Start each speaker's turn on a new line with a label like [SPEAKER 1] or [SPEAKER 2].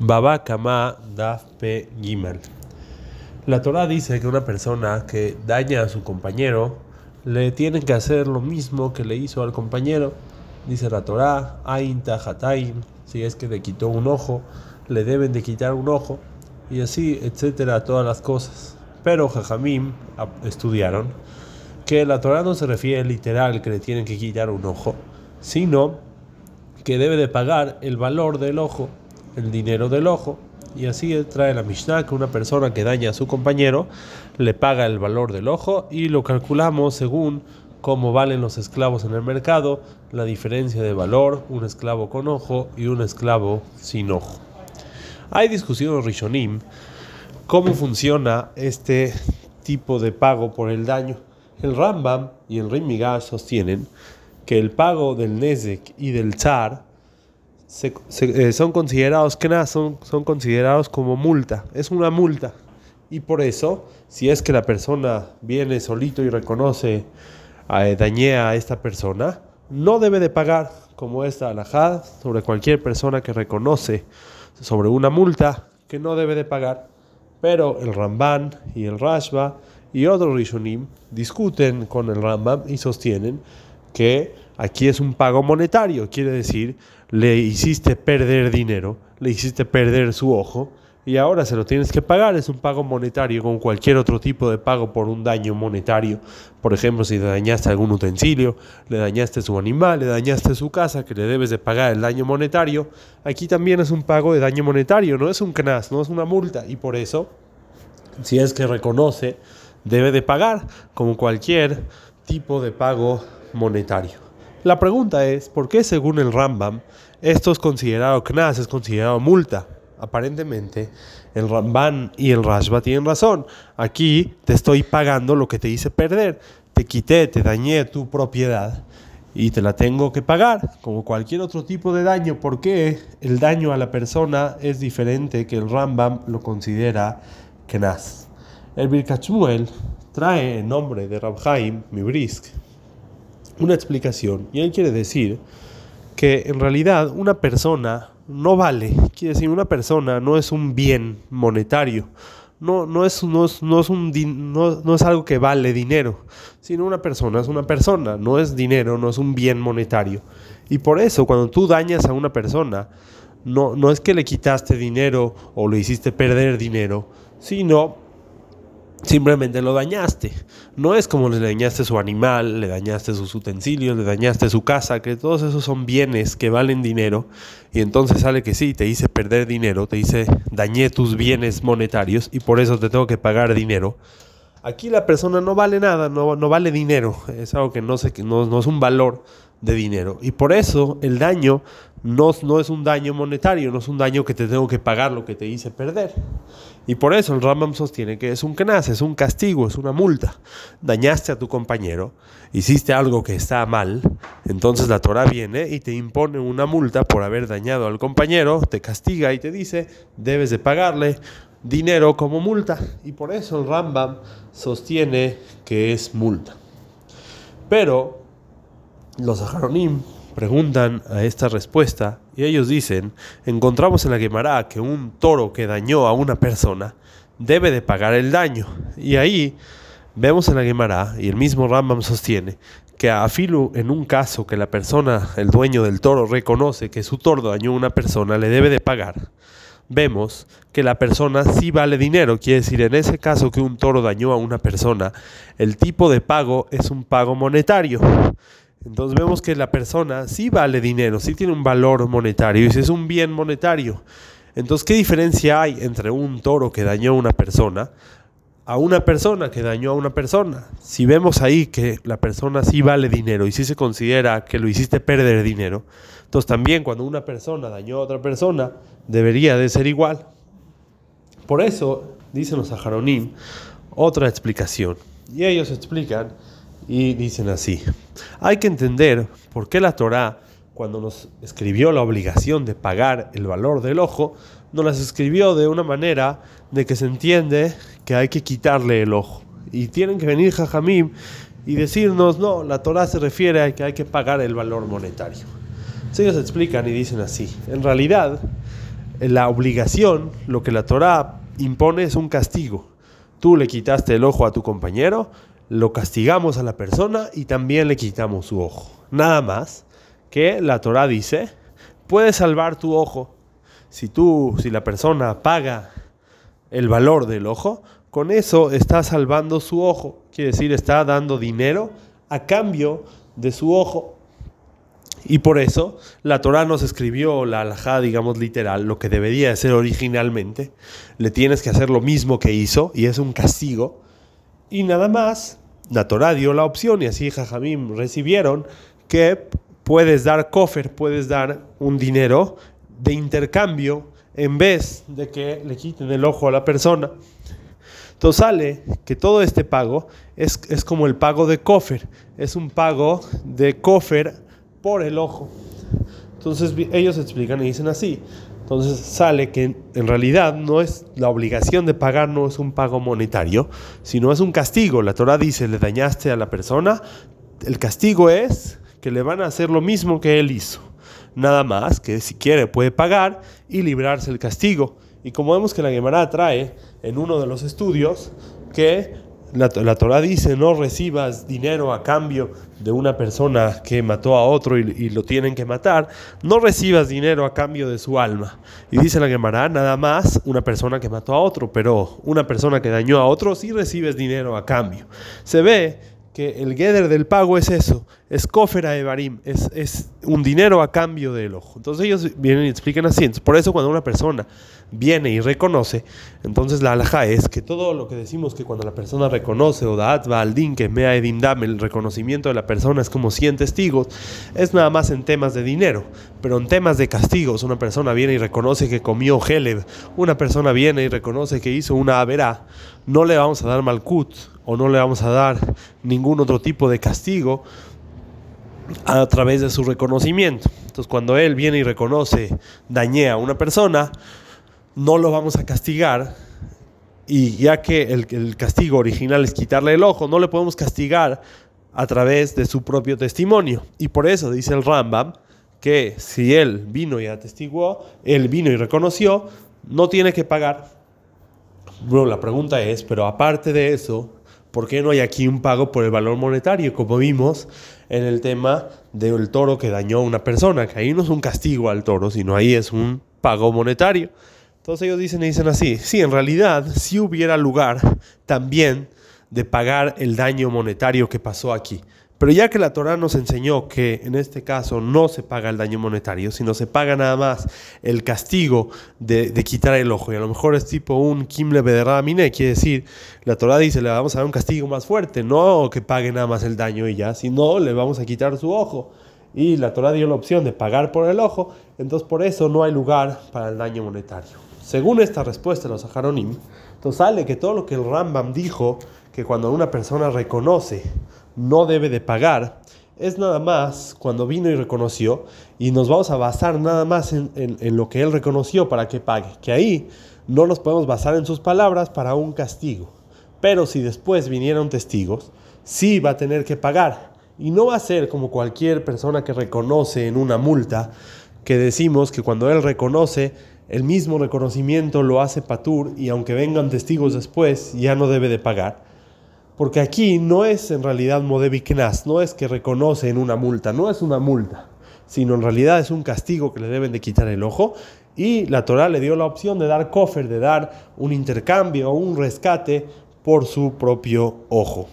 [SPEAKER 1] Baba Kama Daf Pe Gimel. La Torah dice que una persona que daña a su compañero le tiene que hacer lo mismo que le hizo al compañero. Dice la Torah, Ain si es que le quitó un ojo, le deben de quitar un ojo, y así, etcétera, todas las cosas. Pero Jajamim estudiaron que la Torah no se refiere literal que le tienen que quitar un ojo, sino que debe de pagar el valor del ojo, el dinero del ojo. Y así trae la Mishnah que una persona que daña a su compañero le paga el valor del ojo y lo calculamos según cómo valen los esclavos en el mercado, la diferencia de valor, un esclavo con ojo y un esclavo sin ojo. Hay discusiones Rishonim cómo funciona este tipo de pago por el daño. El Rambam y el Rimigash sostienen que el pago del Nezek y del Tzar eh, son considerados que son, son considerados como multa. Es una multa. Y por eso, si es que la persona viene solito y reconoce, eh, dañé a esta persona, no debe de pagar, como esta alajad, sobre cualquier persona que reconoce sobre una multa que no debe de pagar. Pero el Ramban y el Rashba y otros Rishonim discuten con el Rambam y sostienen que aquí es un pago monetario, quiere decir, le hiciste perder dinero, le hiciste perder su ojo y ahora se lo tienes que pagar, es un pago monetario como cualquier otro tipo de pago por un daño monetario. Por ejemplo, si le dañaste algún utensilio, le dañaste su animal, le dañaste su casa, que le debes de pagar el daño monetario, aquí también es un pago de daño monetario, no es un CNAS, no es una multa y por eso, si es que reconoce, debe de pagar como cualquier tipo de pago monetario. La pregunta es, ¿por qué según el Rambam esto es considerado knas, es considerado multa? Aparentemente, el Ramban y el Rashba tienen razón. Aquí te estoy pagando lo que te hice perder. Te quité, te dañé tu propiedad y te la tengo que pagar, como cualquier otro tipo de daño. ¿Por qué el daño a la persona es diferente que el Rambam lo considera knas? El Birkachmuel trae en nombre de Rabhaim Mibrisk una explicación. Y él quiere decir que en realidad una persona no vale, quiere decir, una persona no es un bien monetario. No, no, es, no, es, no, es un, no, no es algo que vale dinero, sino una persona es una persona, no es dinero, no es un bien monetario. Y por eso cuando tú dañas a una persona, no, no es que le quitaste dinero o le hiciste perder dinero, sino simplemente lo dañaste. No es como le dañaste su animal, le dañaste sus utensilios, le dañaste su casa, que todos esos son bienes que valen dinero. Y entonces sale que sí, te hice perder dinero, te hice dañé tus bienes monetarios y por eso te tengo que pagar dinero. Aquí la persona no vale nada, no, no vale dinero, es algo que no, sé, no, no es un valor de dinero. Y por eso el daño no, no, es un daño monetario, no es un daño que te tengo que pagar lo que te hice perder. Y por eso el Rambam sostiene que es un kenas, es un castigo, es una multa. Dañaste a tu compañero, hiciste algo que está mal, entonces la Torah viene y te impone una multa por haber dañado al compañero, te castiga y te dice, debes de pagarle dinero como multa. Y por eso el Rambam sostiene que es multa. Pero los Ajaronim preguntan a esta respuesta y ellos dicen, encontramos en la Gemara que un toro que dañó a una persona debe de pagar el daño. Y ahí vemos en la Gemara, y el mismo Rambam sostiene, que a Afilu en un caso que la persona, el dueño del toro, reconoce que su toro dañó a una persona, le debe de pagar. Vemos que la persona sí vale dinero, quiere decir, en ese caso que un toro dañó a una persona, el tipo de pago es un pago monetario. Entonces vemos que la persona sí vale dinero, sí tiene un valor monetario y si es un bien monetario. Entonces, ¿qué diferencia hay entre un toro que dañó a una persona a una persona que dañó a una persona? Si vemos ahí que la persona sí vale dinero y sí se considera que lo hiciste perder dinero, entonces también cuando una persona dañó a otra persona, debería de ser igual. Por eso, dicen los saharonim, otra explicación. Y ellos explican y dicen así, hay que entender por qué la Torá, cuando nos escribió la obligación de pagar el valor del ojo, nos las escribió de una manera de que se entiende que hay que quitarle el ojo. Y tienen que venir Jajamim y decirnos, no, la Torá se refiere a que hay que pagar el valor monetario. Ellos explican y dicen así, en realidad, la obligación, lo que la Torah impone es un castigo. Tú le quitaste el ojo a tu compañero, lo castigamos a la persona y también le quitamos su ojo. Nada más que la Torah dice, puedes salvar tu ojo. Si tú, si la persona paga el valor del ojo, con eso está salvando su ojo. Quiere decir, está dando dinero a cambio de su ojo. Y por eso la Torah nos escribió la alajá, digamos literal, lo que debería ser originalmente. Le tienes que hacer lo mismo que hizo y es un castigo. Y nada más, la Torah dio la opción y así Jajamim recibieron que puedes dar cofer, puedes dar un dinero de intercambio en vez de que le quiten el ojo a la persona. Entonces sale que todo este pago es, es como el pago de cofer, es un pago de cofer por el ojo. Entonces ellos explican y dicen así. Entonces sale que en realidad no es la obligación de pagar, no es un pago monetario, sino es un castigo. La Torah dice, le dañaste a la persona, el castigo es que le van a hacer lo mismo que él hizo. Nada más que si quiere puede pagar y librarse el castigo. Y como vemos que la Gemara trae en uno de los estudios que la, la Torah dice no recibas dinero a cambio de una persona que mató a otro y, lo tienen que matar, no recibas dinero a cambio de su alma. Y dice la Gemara, nada más una persona que mató a otro, pero una persona que dañó a otro sí recibes dinero a cambio. Se ve que el Geder del pago es eso, es cofera de barim, es, es, un dinero a cambio del ojo. Entonces ellos vienen y explican así. por eso cuando una persona viene y reconoce, entonces la alhaja es que todo lo que decimos que cuando la persona reconoce, o da'at al din, que mea edim dam, el reconocimiento de la persona es como 100 testigos, es nada más en temas de dinero. Pero en temas de castigos, una persona viene y reconoce que comió Heleb, una persona viene y reconoce que hizo una avera, no le vamos a dar malkut o no le vamos a dar ningún otro tipo de castigo a través de su reconocimiento. Entonces, cuando él viene y reconoce, dañé a una persona, no lo vamos a castigar. Y ya que el, el, castigo original es quitarle el ojo, no le podemos castigar a través de su propio testimonio. Y por eso dice el Rambam que si él vino y atestiguó, él vino y reconoció, no tiene que pagar. Bueno, la pregunta es, pero aparte de eso, ¿Por qué no hay aquí un pago por el valor monetario? Como vimos en el tema del toro que dañó a una persona, que ahí no es un castigo al toro, sino ahí es un pago monetario. Entonces ellos dicen y dicen así, sí, en realidad si hubiera lugar también de pagar el daño monetario que pasó aquí. Pero ya que la Torah nos enseñó que en este caso no se paga el daño monetario, sino se paga nada más el castigo de, quitar el ojo, y a lo mejor es tipo un kimle bederamine, quiere decir, la Torah dice, le vamos a dar un castigo más fuerte, no que pague nada más el daño y ya, sino le vamos a quitar su ojo. Y la Torah dio la opción de pagar por el ojo, entonces por eso no hay lugar para el daño monetario. Según esta respuesta de los Saharonim, entonces sale que todo lo que el Rambam dijo, que cuando una persona reconoce no debe de pagar, es nada más cuando vino y reconoció, y nos vamos a basar nada más en, lo que él reconoció para que pague, que ahí no nos podemos basar en sus palabras para un castigo. Pero si después vinieron testigos, sí va a tener que pagar. Y no va a ser como cualquier persona que reconoce en una multa, que decimos que cuando él reconoce, el mismo reconocimiento lo hace Patur y aunque vengan testigos después, ya no debe de pagar. Porque aquí no es en realidad Modevi no es que reconoce en una multa, no es una multa, sino en realidad es un castigo que le deben de quitar el ojo. Y la Torah le dio la opción de dar cofer, de dar un intercambio o un rescate por su propio ojo.